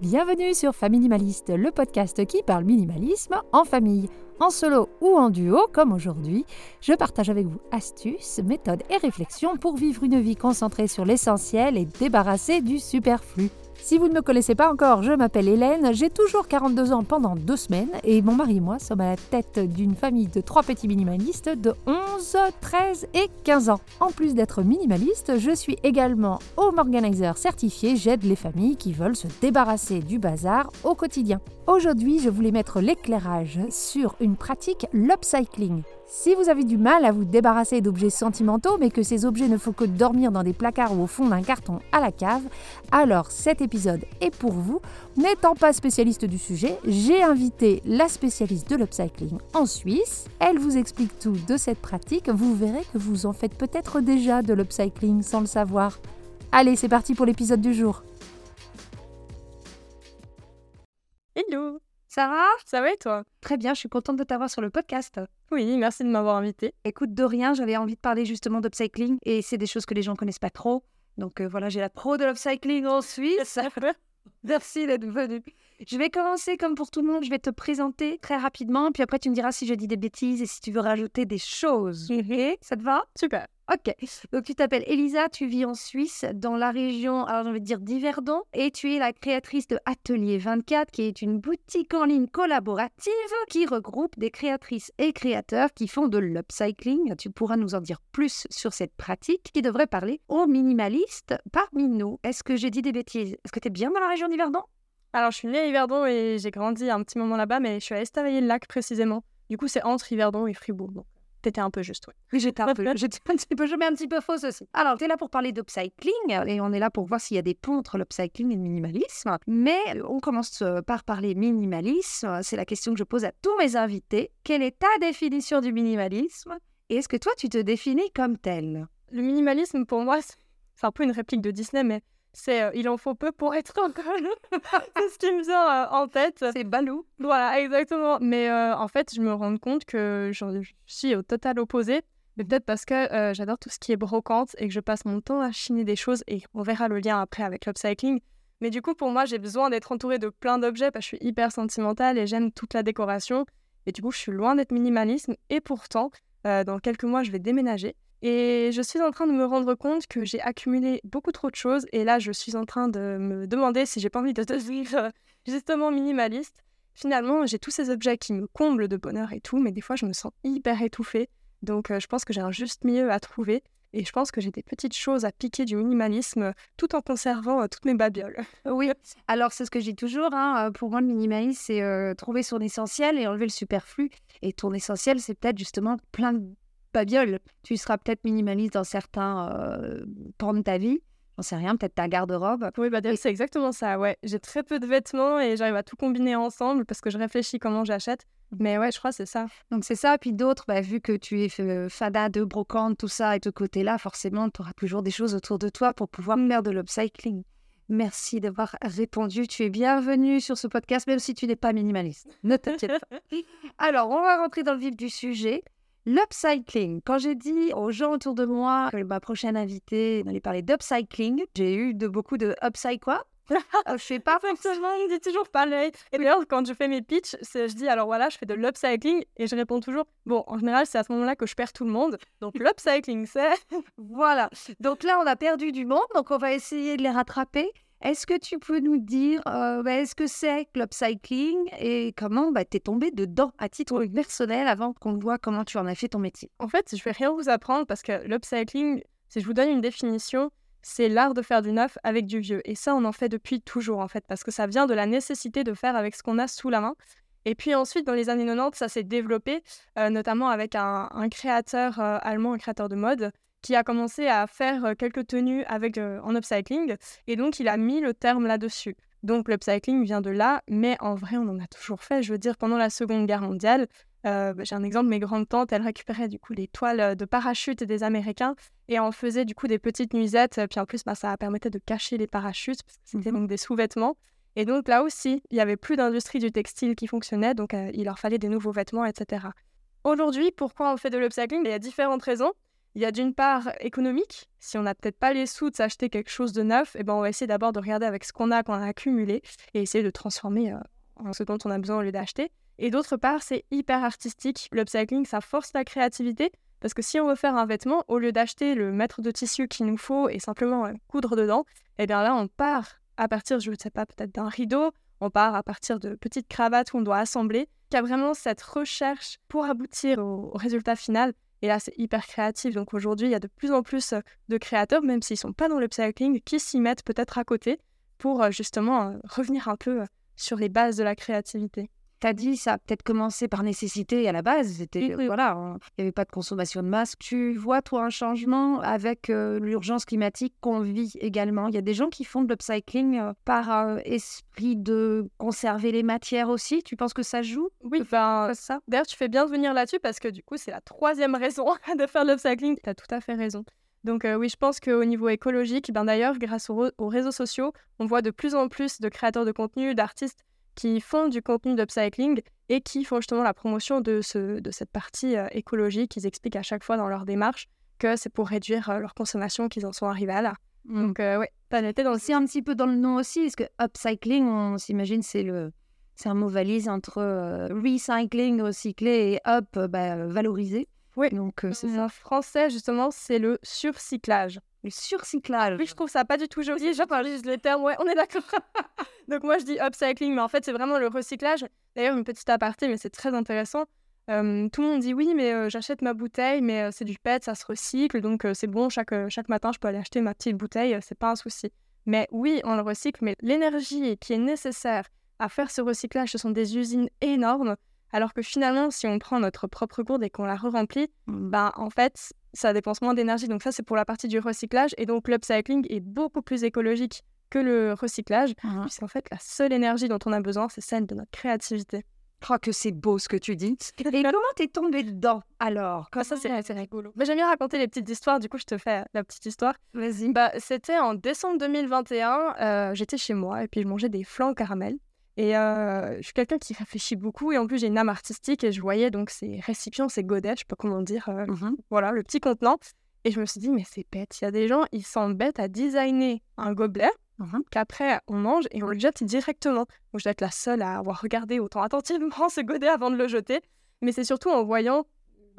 Bienvenue sur Familimaliste, le podcast qui parle minimalisme en famille, en solo ou en duo comme aujourd'hui. Je partage avec vous astuces, méthodes et réflexions pour vivre une vie concentrée sur l'essentiel et débarrassée du superflu. Si vous ne me connaissez pas encore, je m'appelle Hélène, j'ai toujours 42 ans pendant deux semaines et mon mari et moi sommes à la tête d'une famille de trois petits minimalistes de 11, 13 et 15 ans. En plus d'être minimaliste, je suis également home organizer certifié, j'aide les familles qui veulent se débarrasser du bazar au quotidien. Aujourd'hui, je voulais mettre l'éclairage sur une pratique, l'upcycling. Si vous avez du mal à vous débarrasser d'objets sentimentaux, mais que ces objets ne font que dormir dans des placards ou au fond d'un carton à la cave, alors cet épisode est pour vous. N'étant pas spécialiste du sujet, j'ai invité la spécialiste de l'upcycling en Suisse. Elle vous explique tout de cette pratique. Vous verrez que vous en faites peut-être déjà de l'upcycling sans le savoir. Allez, c'est parti pour l'épisode du jour. Hello Sarah Ça va et toi? Très bien, je suis contente de t'avoir sur le podcast. Oui, merci de m'avoir invitée. Écoute, de rien, j'avais envie de parler justement d'upcycling et c'est des choses que les gens connaissent pas trop. Donc euh, voilà, j'ai la pro de l'upcycling en Suisse. Merci d'être venue. Je vais commencer comme pour tout le monde, je vais te présenter très rapidement, puis après tu me diras si je dis des bêtises et si tu veux rajouter des choses. Ok? Ça te va? Super. Ok. Donc tu t'appelles Elisa, tu vis en Suisse, dans la région, alors j'ai envie de dire d'Yverdon, et tu es la créatrice de Atelier 24, qui est une boutique en ligne collaborative qui regroupe des créatrices et créateurs qui font de l'upcycling. Tu pourras nous en dire plus sur cette pratique qui devrait parler aux minimalistes parmi nous. Est-ce que j'ai dit des bêtises? Est-ce que tu es bien dans la région d'Yverdon? Alors, je suis née à Yverdon et j'ai grandi un petit moment là-bas, mais je suis à Estavayer-le-Lac précisément. Du coup, c'est entre Yverdon et Fribourg. Donc, t'étais un peu juste, oui. Oui, j'étais un peu, j'étais un petit peu, je mets un petit peu fausse aussi. Alors, tu es là pour parler d'upcycling et on est là pour voir s'il y a des ponts entre l'upcycling et le minimalisme. Mais on commence euh, par parler minimalisme. C'est la question que je pose à tous mes invités. Quelle est ta définition du minimalisme? Et est-ce que toi, tu te définis comme tel Le minimalisme, pour moi, c'est un peu une réplique de Disney, mais c'est euh, il en faut peu pour être heureux. c'est ce qui me vient euh, en tête. C'est balou. Voilà, exactement. Mais euh, en fait, je me rends compte que je suis au total opposé. Mais peut-être parce que j'adore tout ce qui est brocante et que je passe mon temps à chiner des choses et on verra le lien après avec l'upcycling. Mais du coup, pour moi, j'ai besoin d'être entourée de plein d'objets parce que je suis hyper sentimentale et j'aime toute la décoration. Et du coup, je suis loin d'être minimalisme. Et pourtant, dans quelques mois, je vais déménager. Et je suis en train de me rendre compte que j'ai accumulé beaucoup trop de choses. Et là, je suis en train de me demander si j'ai pas envie de devenir euh, justement minimaliste. Finalement, j'ai tous ces objets qui me comblent de bonheur et tout, mais des fois, je me sens hyper étouffée. Donc, euh, je pense que j'ai un juste milieu à trouver. Et je pense que j'ai des petites choses à piquer du minimalisme tout en conservant euh, toutes mes babioles. Oui, alors c'est ce que je dis toujours. hein, Pour moi, le minimalisme, c'est euh, trouver son essentiel et enlever le superflu. Et ton essentiel, c'est peut-être justement plein de babioles. Tu seras peut-être minimaliste dans certains euh, pans de ta vie. J'en sais rien, peut-être ta garde-robe. Oui, bah, c'est exactement ça, ouais. J'ai très peu de vêtements et j'arrive à tout combiner ensemble parce que je réfléchis comment j'achète. Mais ouais, je crois que c'est ça. Donc c'est ça. Puis d'autres, bah, vu que tu es euh, fada de brocante, tout ça, et de côté-là, forcément, tu auras toujours des choses autour de toi pour pouvoir faire de l'upcycling. Merci d'avoir répondu. Tu es bienvenue sur ce podcast, même si tu n'es pas minimaliste. Ne t'inquiète pas. Alors, on va rentrer dans le vif du sujet. L'upcycling. Quand j'ai dit aux gens autour de moi que ma prochaine invitée allait parler d'upcycling, j'ai eu de beaucoup de upcycle quoi Euh, Je fais pas Effectivement, on dit toujours pareil. Et d'ailleurs, quand je fais mes pitchs, je dis alors voilà, je fais de l'upcycling et je réponds toujours bon, en général, c'est à ce moment-là que je perds tout le monde. Donc, l'upcycling, c'est. Voilà. Donc là, on a perdu du monde, donc on va essayer de les rattraper. Est-ce que tu peux nous dire, euh, bah, est-ce que c'est que l'upcycling et comment bah, t'es tombé dedans à titre personnel avant qu'on voit comment tu en as fait ton métier? En fait, je vais rien vous apprendre parce que l'upcycling, si je vous donne une définition, c'est l'art de faire du neuf avec du vieux. Et ça, on en fait depuis toujours, en fait, parce que ça vient de la nécessité de faire avec ce qu'on a sous la main. Et puis ensuite, dans les années 90, ça s'est développé, euh, notamment avec un, un créateur euh, allemand, un créateur de mode, qui a commencé à faire euh, quelques tenues avec, euh, en upcycling. Et donc, il a mis le terme là-dessus. Donc, l'upcycling vient de là, mais en vrai, on en a toujours fait. Je veux dire, pendant la Seconde Guerre mondiale, euh, bah, j'ai un exemple, mes grandes tantes, elles récupéraient du coup les toiles de parachute des Américains et en faisaient du coup des petites nuisettes. Puis en plus, bah, ça permettait de cacher les parachutes parce que c'était donc des sous-vêtements. Et donc là aussi, il y avait plus d'industrie du textile qui fonctionnait, donc euh, il leur fallait des nouveaux vêtements, etc. Aujourd'hui, pourquoi on fait de l'upcycling? Il y a différentes raisons. Il y a d'une part économique. Si on n'a peut-être pas les sous de s'acheter quelque chose de neuf, et eh ben on va essayer d'abord de regarder avec ce qu'on a, qu'on a accumulé, et essayer de transformer euh, en ce dont on a besoin au lieu d'acheter. Et d'autre part, c'est hyper artistique. L'upcycling, ça force la créativité. Parce que si on veut faire un vêtement, au lieu d'acheter le mètre de tissu qu'il nous faut et simplement euh, coudre dedans, eh bien là, on part à partir, je ne sais pas, peut-être d'un rideau, on part à partir de petites cravates où on doit assembler. Il y a vraiment cette recherche pour aboutir au, résultat final. Et là, c'est hyper créatif. Donc aujourd'hui, il y a de plus en plus de créateurs, même s'ils ne sont pas dans l'upcycling, qui s'y mettent peut-être à côté pour justement revenir un peu sur les bases de la créativité. Tu as dit, ça a peut-être commencé par nécessité à la base. C'était, voilà, il n'y avait pas de consommation de masse. Tu vois, toi, un changement avec euh, l'urgence climatique qu'on vit également? Il y a des gens qui font de l'upcycling euh, par euh, esprit de conserver les matières aussi? Tu penses que ça joue? Oui, ben, ça? D'ailleurs, tu fais bien de venir là-dessus parce que du coup, c'est la troisième raison de faire de l'upcycling. Tu as tout à fait raison. Donc oui, je pense qu'au niveau écologique, ben d'ailleurs, grâce aux, réseaux sociaux, on voit de plus en plus de créateurs de contenu, d'artistes qui font du contenu d'upcycling et qui font justement la promotion de, ce, de cette partie euh, écologique. Ils expliquent à chaque fois dans leur démarche que c'est pour réduire euh, leur consommation qu'ils en sont arrivés à là. Mmh. Donc, euh, ouais, t'as noté dans C'est un petit peu dans le nom aussi, parce que upcycling, on s'imagine, c'est le. C'est un mot valise entre recycling, recycler, et up, bah, valoriser. Oui, donc c'est En français, justement, c'est le surcyclage. Le surcyclage. Oui, je trouve ça pas du tout joli. J'entends juste les termes, ouais, on est d'accord. Donc moi, je dis upcycling, mais en fait, c'est vraiment le recyclage. D'ailleurs, une petite aparté, mais c'est très intéressant. tout le monde dit oui, mais j'achète ma bouteille, mais c'est du PET, ça se recycle, donc c'est bon, chaque, chaque matin, je peux aller acheter ma petite bouteille, c'est pas un souci. Mais oui, on le recycle, mais l'énergie qui est nécessaire à faire ce recyclage, ce sont des usines énormes. Alors que finalement, si on prend notre propre gourde et qu'on la re-remplit, ben, en fait, ça dépense moins d'énergie. Donc ça, c'est pour la partie du recyclage. Et donc l'upcycling est beaucoup plus écologique que le recyclage, mmh. puisqu'en fait, la seule énergie dont on a besoin, c'est celle de notre créativité. Je crois que c'est beau ce que tu dis. Et comment t'es tombée dedans alors? Ça, c'est rigolo. Mais j'aime bien raconter les petites histoires, du coup, je te fais la petite histoire. Vas-y. Bah, C'était en décembre 2021, euh, j'étais chez moi et puis je mangeais des flancs caramel. Et euh, je suis quelqu'un qui réfléchit beaucoup et en plus j'ai une âme artistique et je voyais donc ces récipients, ces godets, je sais pas comment dire, euh, mmh voilà, le petit contenant. Et je me suis dit, mais c'est bête, il y a des gens, ils s'embêtent à designer un gobelet mmh qu'après on mange et on le jette directement. Donc je dois être la seule à avoir regardé autant attentivement ce godet avant de le jeter. Mais c'est surtout en voyant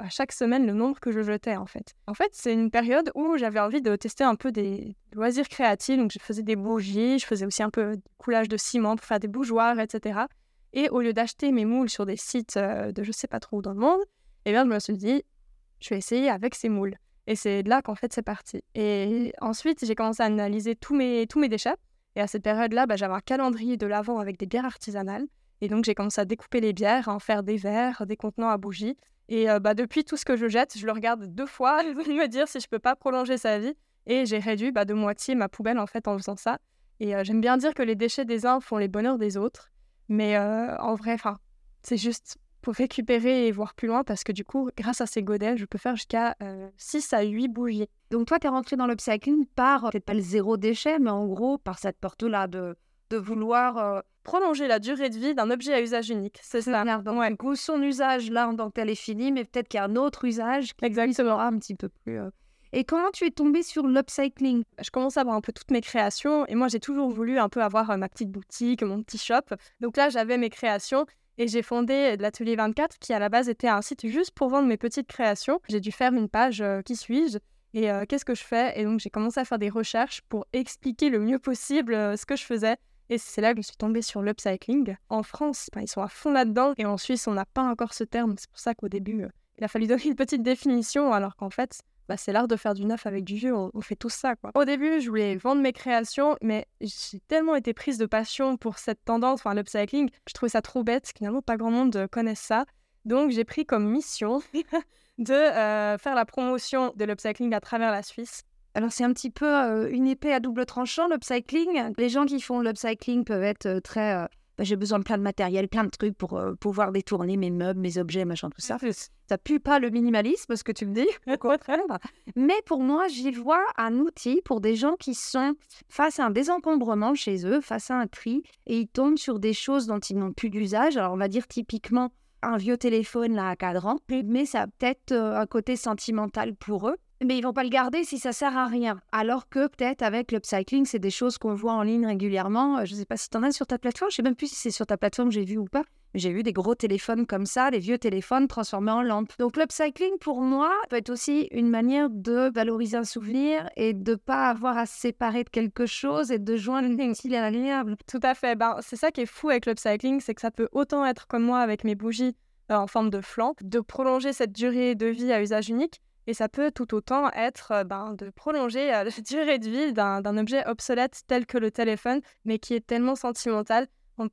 chaque semaine le nombre que je jetais en fait. En fait, c'est une période où j'avais envie de tester un peu des loisirs créatifs. Donc, je faisais des bougies, je faisais aussi un peu de coulage de ciment pour faire des bougeoirs, etc. Et au lieu d'acheter mes moules sur des sites euh, de je sais pas trop où dans le monde, eh bien, je me suis dit, je vais essayer avec ces moules. Et c'est là qu'en fait, c'est parti. Et ensuite, j'ai commencé à analyser tous mes, tous mes déchets. Et à cette période-là, bah, j'avais un calendrier de l'avant avec des bières artisanales. Et donc, j'ai commencé à découper les bières, à en faire des verres, des contenants à bougies. Et bah, depuis, tout ce que je jette, je le regarde deux fois, me dire si je peux pas prolonger sa vie. Et j'ai réduit bah, de moitié ma poubelle en fait en faisant ça. Et j'aime bien dire que les déchets des uns font les bonheurs des autres. Mais en vrai, c'est juste pour récupérer et voir plus loin parce que du coup, grâce à ces godets, je peux faire jusqu'à 6 à 8 bougies. Donc toi, tu es rentré dans l'upcycling par, peut-être pas le zéro déchet, mais en gros, par cette porte-là de, de vouloir prolonger la durée de vie d'un objet à usage unique. C'est ça. Donc, ouais. son usage là en tel est fini, mais peut-être qu'il y a un autre usage qui sera un petit peu plus. Euh. Et comment tu es tombée sur l'upcycling? Je commence à avoir un peu toutes mes créations et moi j'ai toujours voulu un peu avoir euh, ma petite boutique, mon petit shop. Donc là j'avais mes créations et j'ai fondé l'Atelier 24 qui à la base était un site juste pour vendre mes petites créations. J'ai dû faire une page euh, qui suis-je et qu'est-ce que je fais? Et donc j'ai commencé à faire des recherches pour expliquer le mieux possible ce que je faisais et c'est là que je suis tombée sur l'upcycling. En France, ils sont à fond là-dedans. Et en Suisse, on n'a pas encore ce terme. C'est pour ça qu'au début, euh, il a fallu donner une petite définition, alors qu'en fait, bah, c'est l'art de faire du neuf avec du vieux. On, fait tout ça. Au début, je voulais vendre mes créations, mais j'ai tellement été prise de passion pour cette tendance, enfin l'upcycling, je trouvais ça trop bête. Finalement, pas grand monde connaisse ça. Donc, j'ai pris comme mission de euh, faire la promotion de l'upcycling à travers la Suisse. Alors c'est un petit peu euh, une épée à double tranchant, l'upcycling. Les gens qui font l'upcycling peuvent être euh, très... Euh, bah, j'ai besoin de plein de matériel, plein de trucs pour pouvoir détourner mes meubles, mes objets, machin, tout ça. Ça pue pas le minimalisme, ce que tu me dis. Mais pour moi, j'y vois un outil pour des gens qui sont face à un désencombrement chez eux, face à un tri, et ils tombent sur des choses dont ils n'ont plus d'usage. Alors on va dire typiquement un vieux téléphone là à cadran, mais ça a peut-être un côté sentimental pour eux. Mais ils vont pas le garder si ça sert à rien. Alors que peut-être avec l'upcycling, c'est des choses qu'on voit en ligne régulièrement. Je ne sais pas si tu en as sur ta plateforme, je sais même plus si c'est sur ta plateforme que j'ai vu ou pas. J'ai vu des gros téléphones comme ça, des vieux téléphones transformés en lampes. Donc l'upcycling, pour moi, peut être aussi une manière de valoriser un souvenir et de pas avoir à se séparer de quelque chose et de joindre l'utile à l'agréable. Tout à fait. Ben, c'est ça qui est fou avec l'upcycling, c'est que ça peut autant être comme moi avec mes bougies euh, en forme de flanc, de prolonger cette durée de vie à usage unique, et ça peut tout autant être ben, de prolonger la durée de vie d'un objet obsolète tel que le téléphone, mais qui est tellement sentimental.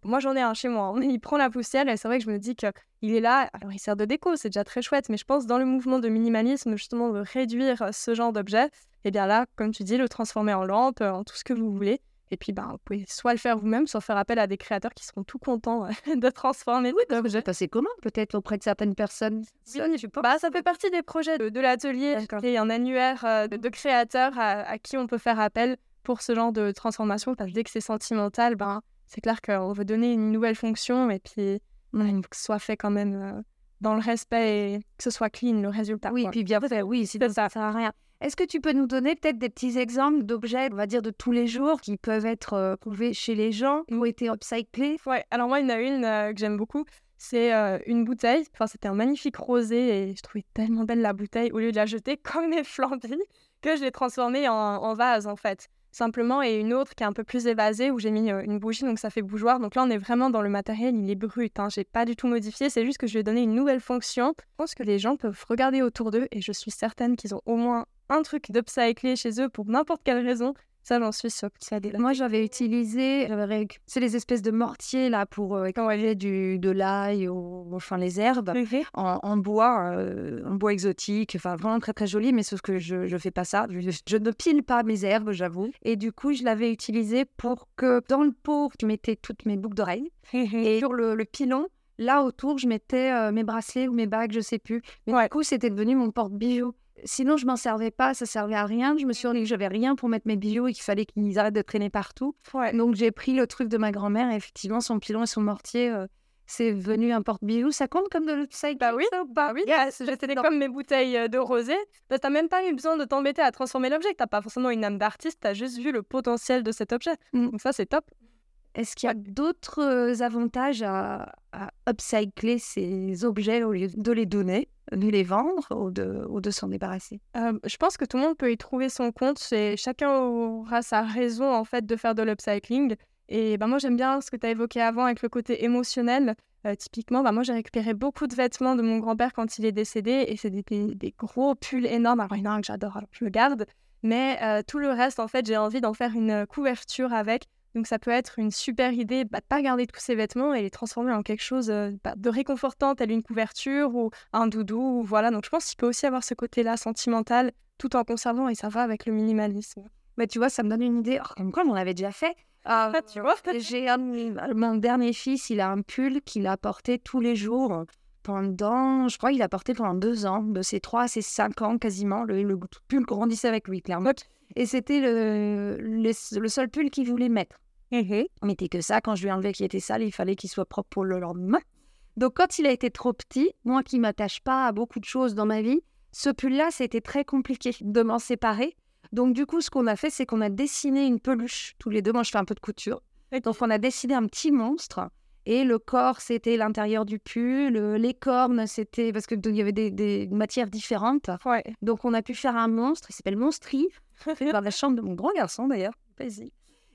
moi, j'en ai un chez moi. Hein. Il prend la poussière et c'est vrai que je me dis qu'il est là. Alors, il sert de déco, c'est déjà très chouette, mais je pense dans le mouvement de minimalisme, justement, de réduire ce genre d'objet, et eh bien là, comme tu dis, le transformer en lampe, en tout ce que vous voulez. Et puis, ben, vous pouvez soit le faire vous-même, soit faire appel à des créateurs qui seront tout contents euh, de transformer. Oui, donc vous êtes assez commun peut-être auprès de certaines personnes. Oui, ça, bah, ça fait partie des projets de, l'atelier. Il y a un annuaire euh, de, créateurs à, qui on peut faire appel pour ce genre de transformation. Parce que dès que c'est sentimental, ben, c'est clair qu'on veut donner une nouvelle fonction et puis il faut que ce soit fait quand même euh, dans le respect et que ce soit clean le résultat. Oui, et puis bien fait, oui, si ça ne sert à rien. Est-ce que tu peux nous donner peut-être des petits exemples d'objets, on va dire de tous les jours, qui peuvent être euh, trouvés chez les gens, qui ont été upcyclés Ouais, alors moi, il y en a une euh, que j'aime beaucoup. C'est euh, une bouteille. Enfin, c'était un magnifique rosé et je trouvais tellement belle la bouteille. Au lieu de la jeter comme mes flambis, que je l'ai transformée en, vase en fait simplement, et une autre qui est un peu plus évasée où j'ai mis une bougie, donc ça fait bougeoir. Donc là, on est vraiment dans le matériel, il est brut. Hein. J'ai pas du tout modifié, c'est juste que je lui ai donné une nouvelle fonction. Je pense que les gens peuvent regarder autour d'eux et je suis certaine qu'ils ont au moins un truc d'upcycler chez eux pour n'importe quelle raison. Ça, j'en suis sûre. Moi, j'avais utilisé, c'est les espèces de mortiers là pour euh, du, de l'ail ou enfin les herbes en, bois, euh, en bois exotique, enfin vraiment très très joli. Mais sauf que je je fais pas ça. Je, ne pile pas mes herbes, j'avoue. Et du coup, je l'avais utilisé pour que dans le pot, je mettais toutes mes boucles d'oreilles et sur le, pilon. Là autour, je mettais euh, mes bracelets ou mes bagues, je sais plus. Mais du coup, c'était devenu mon porte-bijoux. Sinon, je m'en servais pas, ça servait à rien. Je me suis dit que j'avais rien pour mettre mes bijoux et qu'il fallait qu'ils arrêtent de traîner partout. Donc, j'ai pris le truc de ma grand-mère et effectivement, son pilon et son mortier, euh, c'est venu un porte-bijoux. Ça compte comme de l'upcycling Bah oui, bah oui. C'était comme mes bouteilles euh, de rosé. Bah, t'as même pas eu besoin de t'embêter à transformer l'objet. T'as pas forcément une âme d'artiste, t'as juste vu le potentiel de cet objet. Mmh. Donc ça, c'est top. Est-ce qu'il y a d'autres euh, avantages à, upcycler ces objets au lieu de les donner, de les vendre ou de, s'en débarrasser? Euh, Je pense que tout le monde peut y trouver son compte. Chacun aura sa raison en fait de faire de l'upcycling. Et ben, moi, j'aime bien ce que tu as évoqué avant avec le côté émotionnel. Euh, typiquement, ben, moi, j'ai récupéré beaucoup de vêtements de mon grand-père quand il est décédé. Et c'est des, gros pulls énormes. Alors, il y en a un que j'adore, je le garde. Mais tout le reste, en fait, j'ai envie d'en faire une couverture avec donc ça peut être une super idée bah, de pas garder tous ces vêtements et les transformer en quelque chose euh, bah, de réconfortant, tel une couverture ou un doudou. Voilà, donc je pense qu'il peut aussi avoir ce côté-là sentimental tout en conservant et ça va avec le minimalisme. Mais tu vois, ça me donne une idée. Oh, comme quoi, on l'avait déjà fait. Ah, tu vois? J'ai mon dernier fils, il a un pull qu'il a porté tous les jours pendant, je crois, il a porté pendant deux ans, de ses trois à ses cinq ans quasiment. Le, le pull grandissait avec lui, clairement. Et c'était le, le, seul pull qu'il voulait mettre. Mmh On mettait que ça. Quand je lui ai enlevé qu'il était sale, il fallait qu'il soit propre pour le lendemain. Donc, quand il a été trop petit, moi qui m'attache pas à beaucoup de choses dans ma vie, ce pull-là, c'était très compliqué de m'en séparer. Donc, du coup, ce qu'on a fait, c'est qu'on a dessiné une peluche tous les deux. Moi, je fais un peu de couture. Donc, on a dessiné un petit monstre. Et le corps, c'était l'intérieur du pull. Les cornes, c'était parce qu'il y avait des, matières différentes. Donc, on a pu faire un monstre. Il s'appelle Monstri. dans la chambre de mon grand garçon, d'ailleurs. Vas-y.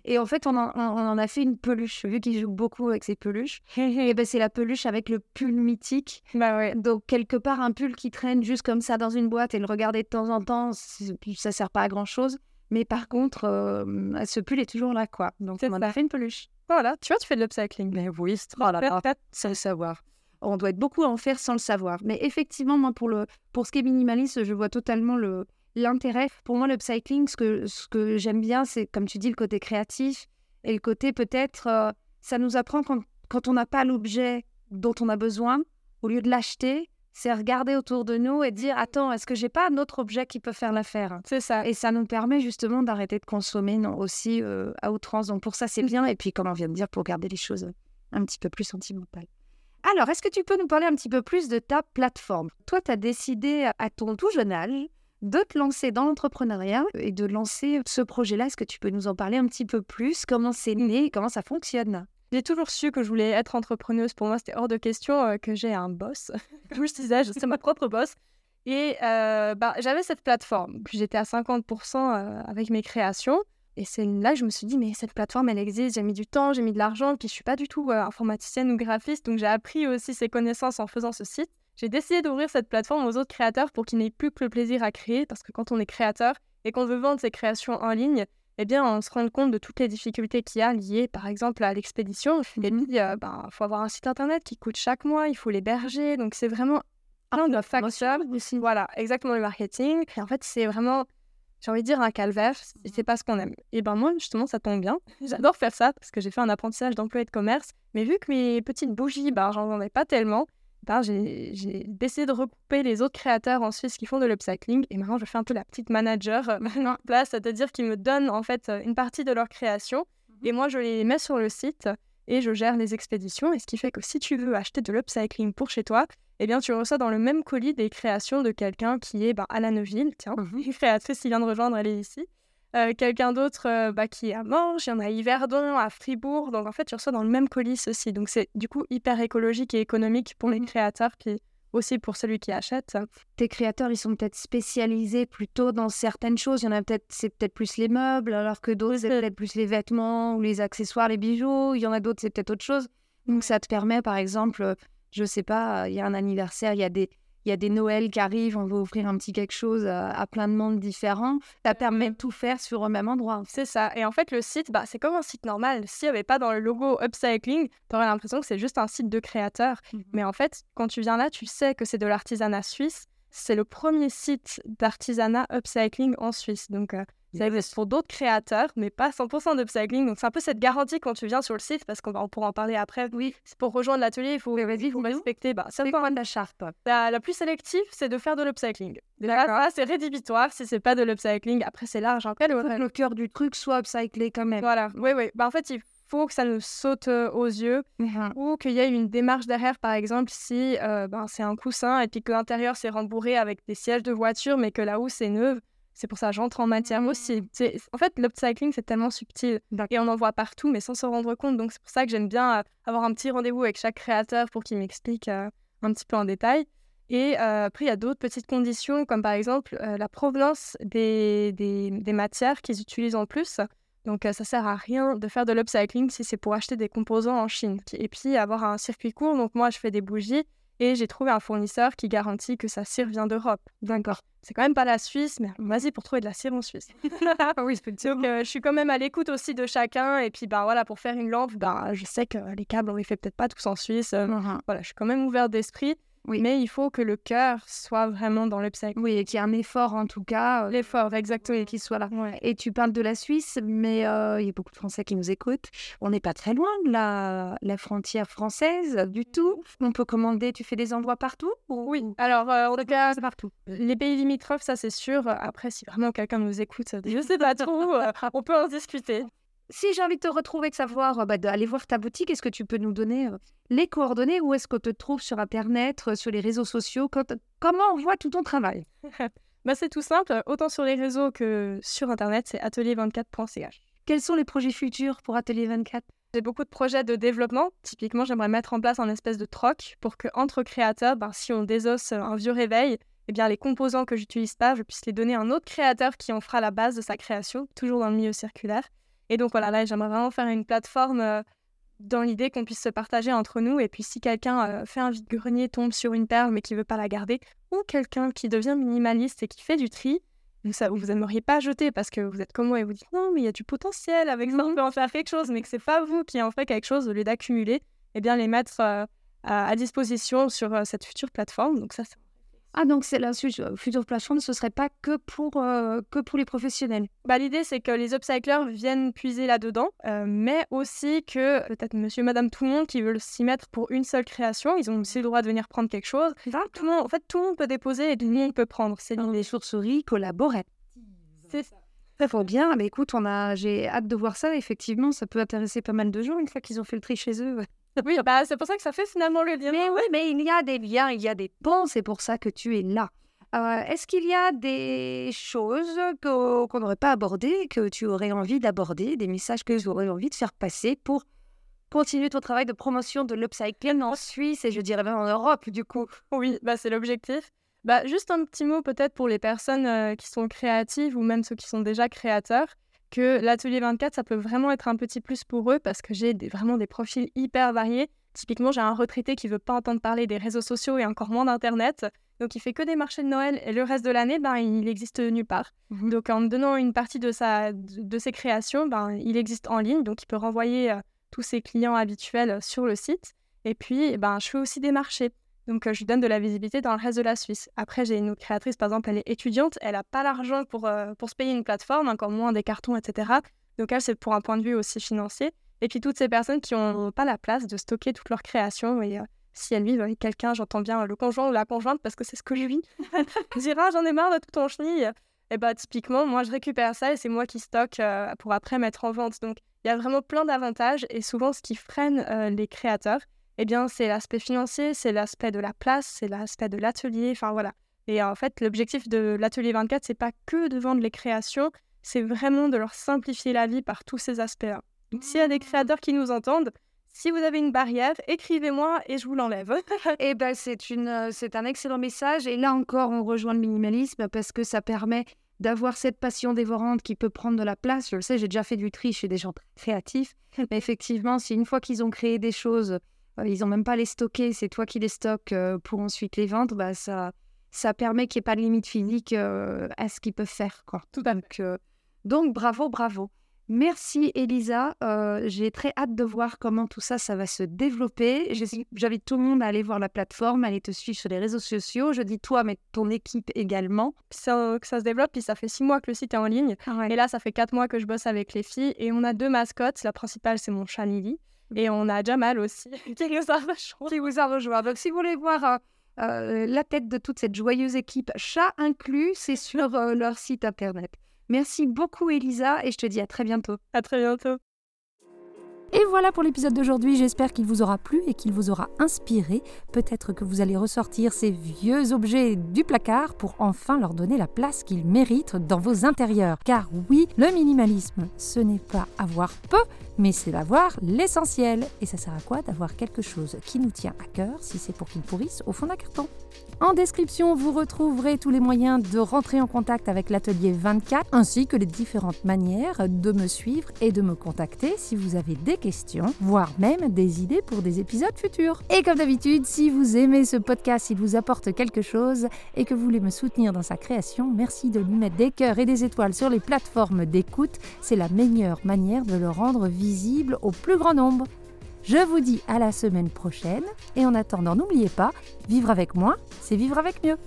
Et en fait, on en, a fait une peluche, vu qu'il joue beaucoup avec ses peluches. et ben, c'est la peluche avec le pull mythique. Bah ouais. Donc, quelque part, un pull qui traîne juste comme ça dans une boîte et le regarder de temps en temps, ça sert pas à grand chose. Mais par contre, euh, ce pull est toujours là, quoi. Donc, on en a fait une peluche. Voilà, tu vois, tu fais de l'upcycling. Mais oui, c'est oh sans le savoir. On doit être beaucoup à en faire sans le savoir. Mais effectivement, moi, pour, le, pour ce qui est minimaliste, je vois totalement le, l'intérêt, pour moi, le cycling, ce que, ce que j'aime bien, c'est, comme tu dis, le côté créatif et le côté peut-être, euh, ça nous apprend quand, quand on n'a pas l'objet dont on a besoin, au lieu de l'acheter, c'est regarder autour de nous et dire attends, est-ce que j'ai pas un autre objet qui peut faire l'affaire? C'est ça. Et ça nous permet justement d'arrêter de consommer non, aussi euh, à outrance. Donc pour ça, c'est bien. Et puis, comme on vient de dire, pour garder les choses un petit peu plus sentimentales. Alors, est-ce que tu peux nous parler un petit peu plus de ta plateforme? Toi, tu as décidé à ton tout jeune âge de te lancer dans l'entrepreneuriat et de lancer ce projet-là. Est-ce que tu peux nous en parler un petit peu plus? Comment c'est né Comment ça fonctionne? J'ai toujours su que je voulais être entrepreneuse. Pour moi, c'était hors de question euh, que j'ai un boss. Comme je disais, c'est ma propre boss. Et euh, bah, j'avais cette plateforme. Puis j'étais à 50% euh, avec mes créations. Et c'est là que je me suis dit, mais cette plateforme, elle existe. J'ai mis du temps, j'ai mis de l'argent. Puis je suis pas du tout informaticienne ou graphiste. Donc j'ai appris aussi ces connaissances en faisant ce site. J'ai décidé d'ouvrir cette plateforme aux autres créateurs pour qu'ils n'aient plus que le plaisir à créer. Parce que quand on est créateur et qu'on veut vendre ses créations en ligne, eh bien, on se rend compte de toutes les difficultés qu'il y a liées, par exemple, à l'expédition. Et puis, il euh, ben, faut avoir un site internet qui coûte chaque mois, il faut l'héberger. Donc, c'est vraiment un de facteurs. Voilà, exactement le marketing. Et en fait, c'est vraiment, j'ai envie de dire, un calvaire. C'est pas ce qu'on aime. Et ben moi, justement, ça tombe bien. J'adore faire ça parce que j'ai fait un apprentissage d'employé de commerce. Mais vu que mes petites bougies, ben, j'en ai pas tellement, ben, j'ai décidé de recouper les autres créateurs en Suisse qui font de l'upcycling. Et maintenant, je fais un peu la petite manager euh, maintenant place, c'est-à-dire qu'ils me donnent en fait euh, une partie de leur création. Mhm. Et moi, je les mets sur le site et je gère les expéditions. Et ce qui fait que si tu veux acheter de l'upcycling pour chez toi, eh bien, tu reçois dans le même colis des créations de quelqu'un qui est ben, à la Neuville. Tiens, mhm. une créatrice qui vient de rejoindre, elle est ici. Euh, quelqu'un d'autre euh, bah, qui est à Morges, il y en a à Yverdon, à Fribourg. Donc en fait, tu reçois dans le même colis ceci. Donc c'est du coup hyper écologique et économique pour les mmh. créateurs, puis aussi pour celui qui achète. Tes créateurs, ils sont peut-être spécialisés plutôt dans certaines choses. Il y en a peut-être, c'est peut-être plus les meubles, alors que d'autres, c'est peut-être plus les vêtements ou les accessoires, les bijoux. Il y en a d'autres, c'est peut-être autre chose. Donc ça te permet, par exemple, je sais pas, il y a un anniversaire, il y a des il y a des Noëls qui arrivent, on veut offrir un petit quelque chose à, plein de monde différents. Ça permet de tout faire sur le même endroit. C'est ça. Et en fait, le site, bah, c'est comme un site normal. S'il n'y avait pas dans le logo upcycling, tu aurais l'impression que c'est juste un site de créateur. Mmh Mais en fait, quand tu viens là, tu sais que c'est de l'artisanat suisse. C'est le premier site d'artisanat upcycling en Suisse. Donc, euh, ça existe pour d'autres créateurs, mais pas 100% d'upcycling. Donc, c'est un peu cette garantie quand tu viens sur le site, parce qu'on pourra en parler après. Oui. Pour rejoindre l'atelier, il faut, il faut respecter. Bah, c'est quoi la charte? La, la, plus sélective, c'est de faire de l'upcycling. Là, c'est rédhibitoire si c'est pas de l'upcycling. Après, c'est large. Après, le, le cœur du truc? Soit upcyclé quand même. Voilà. Oui, oui. Bah, en fait, il faut que ça nous saute euh, aux yeux mmh ou qu'il y ait une démarche derrière, par exemple, si euh, ben, c'est un coussin et puis que l'intérieur c'est rembourré avec des sièges de voiture, mais que la housse c'est neuve. C'est pour ça que j'entre en matière aussi. Mmh. En fait, l'upcycling, c'est tellement subtil. Et on en voit partout, mais sans se rendre compte. Donc, c'est pour ça que j'aime bien euh, avoir un petit rendez-vous avec chaque créateur pour qu'il m'explique euh, un petit peu en détail. Et euh, après, il y a d'autres petites conditions, comme par exemple la provenance des, des, des matières qu'ils utilisent en plus. Donc, ça sert à rien de faire de l'upcycling si c'est pour acheter des composants en Chine. Et puis, avoir un circuit court. Donc, moi, je fais des bougies et j'ai trouvé un fournisseur qui garantit que sa cire vient d'Europe. D'accord. C'est quand même pas la Suisse, mais vas-y pour trouver de la cire en Suisse. oui, Donc, euh, je suis quand même à l'écoute aussi de chacun. Et puis, ben voilà, pour faire une lampe, ben, je sais que les câbles, on les fait peut-être pas tous en Suisse. Euh, uh-huh. Voilà, je suis quand même ouverte d'esprit. Oui. Mais il faut que le cœur soit vraiment dans le psych. Oui, et qu'il y ait un effort en tout cas. Euh, L'effort, exactement. Et qu'il soit là. Et tu parles de la Suisse, mais euh, il y a beaucoup de Français qui nous écoutent. On n'est pas très loin de la, la, frontière française du tout. On peut commander, tu fais des envois partout Oui, alors euh, en tout cas, partout. Les pays limitrophes, ça c'est sûr. Après, si vraiment quelqu'un nous écoute, je sais pas trop, on peut en discuter si j'ai envie de te retrouver, de savoir, euh, bah, d'aller voir ta boutique, est-ce que tu peux nous donner euh, les coordonnées Où est-ce qu'on te trouve sur Internet, euh, sur les réseaux sociaux? Comment on voit tout ton travail? Bah, C'est tout simple, autant sur les réseaux que sur Internet, c'est atelier24.ch. Quels sont les projets futurs pour Atelier 24 J'ai beaucoup de projets de développement. Typiquement, j'aimerais mettre en place un espèce de troc pour que entre créateurs, bah, si on désosse un vieux réveil, eh bien, les composants que j'utilise pas, je puisse les donner à un autre créateur qui en fera la base de sa création, toujours dans le milieu circulaire. Et donc voilà, là, j'aimerais vraiment faire une plateforme euh, dans l'idée qu'on puisse se partager entre nous. Et puis si quelqu'un euh, fait un vide-grenier, tombe sur une perle mais qui veut pas la garder, ou quelqu'un qui devient minimaliste et qui fait du tri, vous, ça, vous aimeriez pas jeter parce que vous êtes comme moi et vous dites non, mais il y a du potentiel avec ça, on peut en faire quelque chose, mais que c'est pas vous qui en fait quelque chose au lieu d'accumuler, et eh bien les mettre euh, à, disposition sur cette future plateforme. Donc ça, c'est ah, donc c'est la future plateforme, ce serait pas que pour, euh, que pour les professionnels bah, L'idée, c'est que les upcyclers viennent puiser là-dedans, euh, mais aussi que peut-être monsieur, madame, tout le monde qui veut s'y mettre pour une seule création, ils ont aussi le droit de venir prendre quelque chose. Tout le monde, en fait, tout le monde peut déposer et tout le monde peut prendre. C'est Les sourceries collaboraient. C'est ça. Très fort bien. Mais écoute, on a, j'ai hâte de voir ça. Effectivement, ça peut intéresser pas mal de gens une fois qu'ils ont fait le tri chez eux. Oui, bah, c'est pour ça que ça fait finalement le lien. Mais oui, mais il y a des liens, il y a des ponts, c'est pour ça que tu es là. Euh, Est-ce qu'il y a des choses qu'on n'aurait pas abordées, que tu aurais envie d'aborder, des messages que tu aurais envie de faire passer pour continuer ton travail de promotion de l'upcycling en Suisse et je dirais même en Europe du coup? Oui, bah, c'est l'objectif. Bah, juste un petit mot peut-être pour les personnes euh, qui sont créatives ou même ceux qui sont déjà créateurs, que l'atelier 24, ça peut vraiment être un petit plus pour eux parce que j'ai des- vraiment des profils hyper variés. Typiquement, j'ai un retraité qui veut pas entendre parler des réseaux sociaux et encore moins d'Internet. Donc, il fait que des marchés de Noël et le reste de l'année, ben, il existe nulle part. Donc, en me donnant une partie de, sa, de, de ses créations, ben, il existe en ligne. Donc, il peut renvoyer euh, tous ses clients habituels sur le site. Et puis, ben, je fais aussi des marchés. Donc, euh, je lui donne de la visibilité dans le reste de la Suisse. Après, j'ai une autre créatrice, par exemple, elle est étudiante, elle n'a pas l'argent pour, euh, pour se payer une plateforme, encore moins des cartons, etc. Donc, elle, c'est pour un point de vue aussi financier. Et puis, toutes ces personnes qui n'ont pas la place de stocker toutes leurs créations. Et euh, si elles vivent avec quelqu'un, j'entends bien le conjoint ou la conjointe, parce que c'est ce que je vis, dira j'en ai marre de tout ton chenille. Et bah, typiquement, moi, je récupère ça et c'est moi qui stocke pour après mettre en vente. Donc, il y a vraiment plein d'avantages. Et souvent, ce qui freine les créateurs, eh bien, c'est l'aspect financier, c'est l'aspect de la place, c'est l'aspect de l'atelier, enfin voilà. Et en fait, l'objectif de l'atelier 24, c'est pas que de vendre les créations, c'est vraiment de leur simplifier la vie par tous ces aspects-là. Donc, s'il y a des créateurs qui nous entendent, si vous avez une barrière, écrivez-moi et je vous l'enlève. Eh ben, c'est une, euh, c'est un excellent message. Et là encore, on rejoint le minimalisme parce que ça permet d'avoir cette passion dévorante qui peut prendre de la place. Je le sais, j'ai déjà fait du tri chez des gens créatifs. Mais effectivement, si une fois qu'ils ont créé des choses, ils n'ont même pas les stocker, c'est toi qui les stockes euh, pour ensuite les vendre, bah, ça, ça permet qu'il n'y ait pas de limite physique euh, à ce qu'ils peuvent faire. Quoi. Tout à. Donc, euh, donc, bravo, bravo. Merci Elisa. Euh, J'ai très hâte de voir comment tout ça, ça va se développer. J'invite tout le monde à aller voir la plateforme, à aller te suivre sur les réseaux sociaux. Je dis toi, mais ton équipe également. Ça- que ça se développe, puis ça fait six mois que le site est en ligne. Et là, ça fait quatre mois que je bosse avec les filles et on a deux mascottes. La principale, c'est mon chat Lily. Et on a Jamal aussi, qui nous a rejoint. qui vous a rejoint. Donc, si vous voulez voir euh, euh, la tête de toute cette joyeuse équipe, chat inclus, c'est sur euh, leur site internet. Merci beaucoup, Elisa, et je te dis à très bientôt. À très bientôt. Et voilà pour l'épisode d'aujourd'hui, j'espère qu'il vous aura plu et qu'il vous aura inspiré. Peut-être que vous allez ressortir ces vieux objets du placard pour enfin leur donner la place qu'ils méritent dans vos intérieurs. Car oui, le minimalisme, ce n'est pas avoir peu, mais c'est d'avoir l'essentiel. Et ça sert à quoi d'avoir quelque chose qui nous tient à cœur si c'est pour qu'il pourrisse au fond d'un carton? En description, vous retrouverez tous les moyens de rentrer en contact avec l'atelier 24 ainsi que les différentes manières de me suivre et de me contacter si vous avez des questions, voire même des idées pour des épisodes futurs. Et comme d'habitude, si vous aimez ce podcast, s'il vous apporte quelque chose et que vous voulez me soutenir dans sa création, merci de lui mettre des cœurs et des étoiles sur les plateformes d'écoute. C'est la meilleure manière de le rendre visible au plus grand nombre. Je vous dis à la semaine prochaine et en attendant, n'oubliez pas, vivre avec moins, c'est vivre avec mieux.